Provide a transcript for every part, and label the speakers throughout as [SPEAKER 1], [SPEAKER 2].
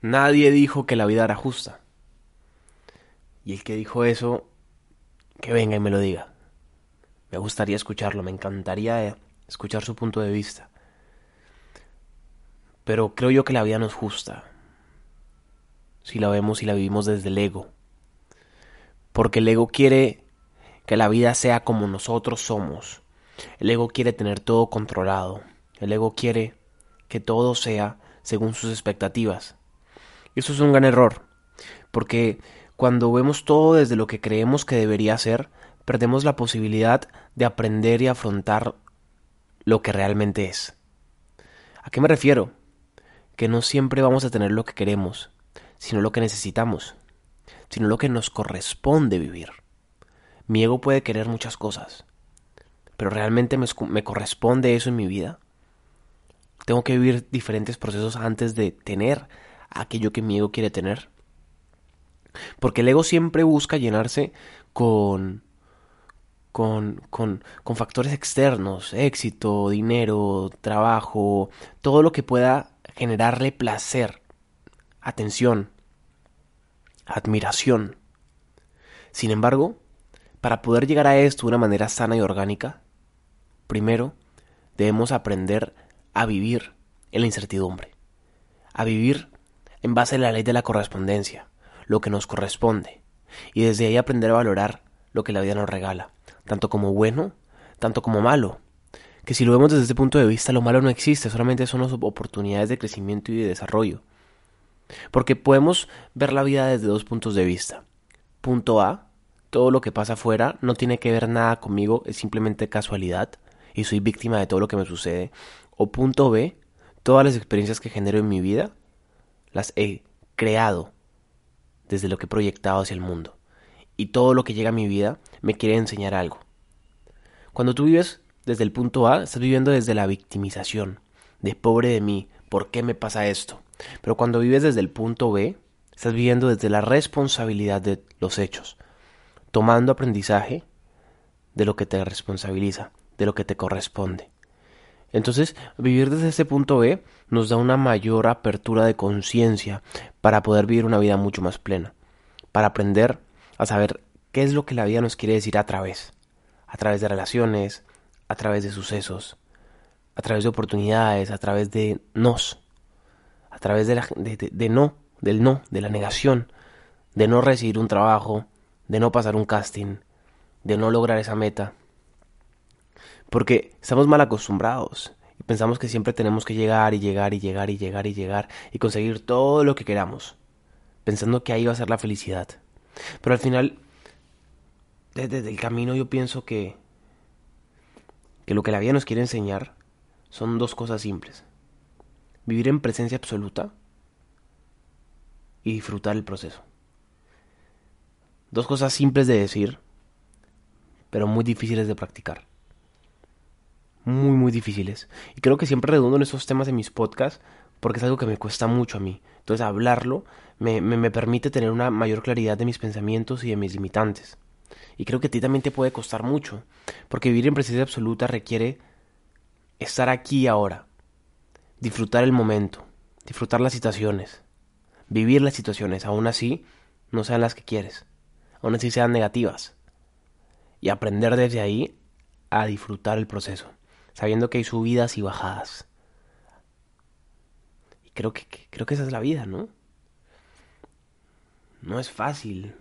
[SPEAKER 1] Nadie dijo que la vida era justa. Y el que dijo eso, que venga y me lo diga. Me gustaría escucharlo, me encantaría escuchar su punto de vista. Pero creo yo que la vida no es justa. Si la vemos y la vivimos desde el ego. Porque el ego quiere que la vida sea como nosotros somos. El ego quiere tener todo controlado. El ego quiere que todo sea según sus expectativas. Eso es un gran error. Porque cuando vemos todo desde lo que creemos que debería ser, perdemos la posibilidad de aprender y afrontar lo que realmente es. ¿A qué me refiero? Que no siempre vamos a tener lo que queremos, sino lo que necesitamos, sino lo que nos corresponde vivir. Mi ego puede querer muchas cosas, pero realmente me, me corresponde eso en mi vida. Tengo que vivir diferentes procesos antes de tener aquello que mi ego quiere tener. Porque el ego siempre busca llenarse con, con, con, con, factores externos, éxito, dinero, trabajo, todo lo que pueda generarle placer, atención, admiración. Sin embargo, para poder llegar a esto de una manera sana y orgánica, primero debemos aprender a vivir en la incertidumbre, a vivir en base a la ley de la correspondencia, lo que nos corresponde, y desde ahí aprender a valorar lo que la vida nos regala, tanto como bueno, tanto como malo. Que si lo vemos desde este punto de vista, lo malo no existe, solamente son las oportunidades de crecimiento y de desarrollo. Porque podemos ver la vida desde dos puntos de vista. Punto A, todo lo que pasa afuera no tiene que ver nada conmigo, es simplemente casualidad y soy víctima de todo lo que me sucede. O punto B, todas las experiencias que genero en mi vida las he creado desde lo que he proyectado hacia el mundo. Y todo lo que llega a mi vida me quiere enseñar algo. Cuando tú vives desde el punto A, estás viviendo desde la victimización, de pobre de mí, ¿por qué me pasa esto? Pero cuando vives desde el punto B, estás viviendo desde la responsabilidad de los hechos, tomando aprendizaje de lo que te responsabiliza, de lo que te corresponde. Entonces, vivir desde ese punto B nos da una mayor apertura de conciencia para poder vivir una vida mucho más plena, para aprender a saber qué es lo que la vida nos quiere decir a través, a través de relaciones, a través de sucesos, a través de oportunidades, a través de nos, a través de, la, de no, del no, de la negación, de no recibir un trabajo, de no pasar un casting, de no lograr esa meta, porque estamos mal acostumbrados y pensamos que siempre tenemos que llegar y llegar y llegar y llegar y llegar y conseguir todo lo que queramos, pensando que ahí va a ser la felicidad. Pero al final, desde el camino yo pienso que, que lo que la vida nos quiere enseñar son dos cosas simples. Vivir en presencia absoluta y disfrutar el proceso. Dos cosas simples de decir, pero muy difíciles de practicar muy, muy difíciles. Y creo que siempre redundo en esos temas en mis podcasts porque es algo que me cuesta mucho a mí. Entonces hablarlo me, me, permite tener una mayor claridad de mis pensamientos y de mis limitantes. Y creo que a ti también te puede costar mucho, porque vivir en presencia absoluta requiere estar aquí ahora, disfrutar el momento, disfrutar las situaciones, vivir las situaciones, aún así no sean las que quieres, aún así sean negativas, y aprender desde ahí a disfrutar el proceso sabiendo que hay subidas y bajadas. Y creo que, creo que esa es la vida, ¿no? No es fácil.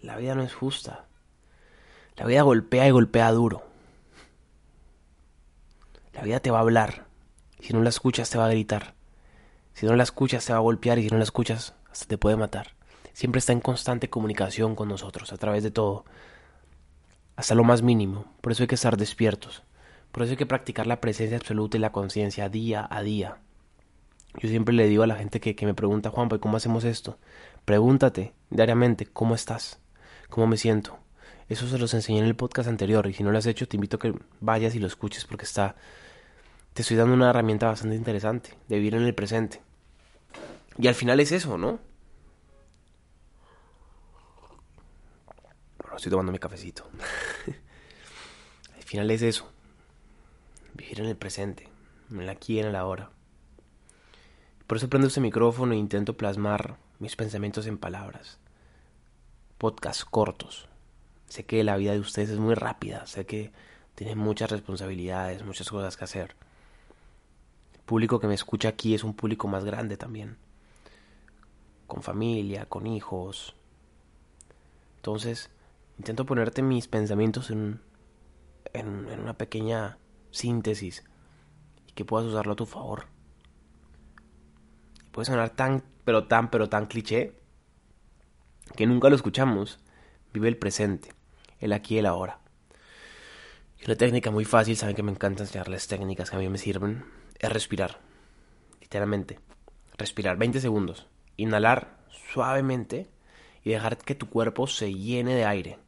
[SPEAKER 1] La vida no es justa. La vida golpea y golpea duro. La vida te va a hablar. Si no la escuchas te va a gritar. Si no la escuchas te va a golpear y si no la escuchas hasta te puede matar. Siempre está en constante comunicación con nosotros a través de todo. Hasta lo más mínimo. Por eso hay que estar despiertos. Por eso hay que practicar la presencia absoluta y la conciencia día a día. Yo siempre le digo a la gente que, me pregunta, Juan, ¿y cómo hacemos esto? Pregúntate diariamente, ¿cómo estás? ¿Cómo me siento? Eso se los enseñé en el podcast anterior y si no lo has hecho te invito a que vayas y lo escuches porque está... Te estoy dando una herramienta bastante interesante de vivir en el presente. Y al final es eso, ¿no? Bueno, estoy tomando mi cafecito. al final es eso. Vivir en el presente, en el aquí y en el ahora. Por eso prendo este micrófono e intento plasmar mis pensamientos en palabras. Podcasts cortos. Sé que la vida de ustedes es muy rápida, sé que tienen muchas responsabilidades, muchas cosas que hacer. El público que me escucha aquí es un público más grande también. Con familia, con hijos. Entonces, intento ponerte mis pensamientos en, en, en una pequeña síntesis y que puedas usarlo a tu favor puede sonar tan, pero tan, pero tan cliché que nunca lo escuchamos. Vive el presente, el aquí y el ahora. Y una técnica muy fácil, saben que me encanta enseñarles técnicas que a mí me sirven, es respirar. Literalmente, respirar 20 segundos, inhalar suavemente y dejar que tu cuerpo se llene de aire.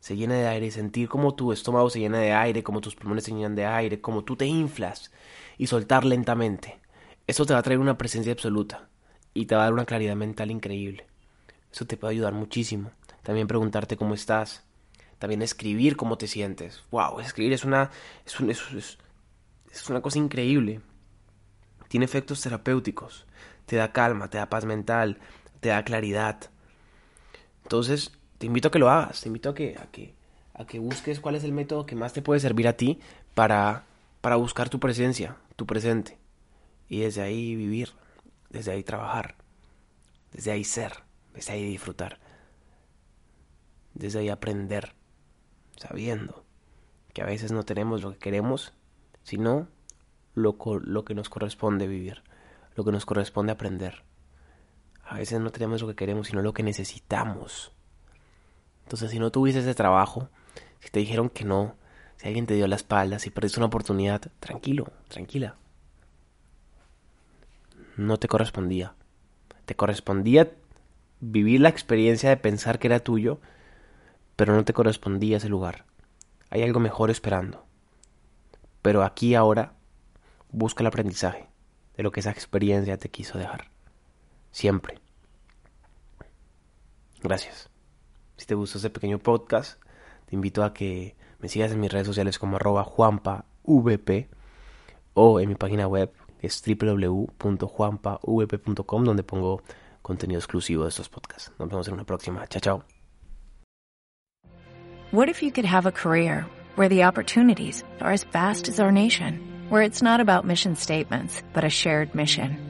[SPEAKER 1] Se llene de aire sentir como tu estómago se llena de aire, como tus pulmones se llenan de aire, como tú te inflas y soltar lentamente. Eso te va a traer una presencia absoluta y te va a dar una claridad mental increíble. Eso te puede ayudar muchísimo. También preguntarte cómo estás. También escribir cómo te sientes. Wow, escribir es una, es, un, es, es una cosa increíble. Tiene efectos terapéuticos. Te da calma, te da paz mental, te da claridad. Entonces, te invito a que lo hagas. Te invito a que, a que, a que busques cuál es el método que más te puede servir a ti para, para buscar tu presencia, tu presente y desde ahí vivir, desde ahí trabajar, desde ahí ser, desde ahí disfrutar, desde ahí aprender, sabiendo que a veces no tenemos lo que queremos, sino lo, lo que nos corresponde vivir, lo que nos corresponde aprender. A veces no tenemos lo que queremos, sino lo que necesitamos. Entonces, si no tuviste ese trabajo, si te dijeron que no, si alguien te dio la espalda, si perdiste una oportunidad, tranquilo, tranquila, no te correspondía. Te correspondía vivir la experiencia de pensar que era tuyo, pero no te correspondía ese lugar. Hay algo mejor esperando. Pero aquí ahora busca el aprendizaje de lo que esa experiencia te quiso dejar. Siempre. Gracias. Si te gustó este pequeño podcast, te invito a que me sigas en mis redes sociales como arroba juanpavp o en mi página web es www.juanpavp.com donde pongo contenido exclusivo de estos podcasts. Nos vemos en una próxima. Chao, chao.
[SPEAKER 2] What if you could have a career where the opportunities are as vast as our nation, where it's not about mission statements, but a shared mission?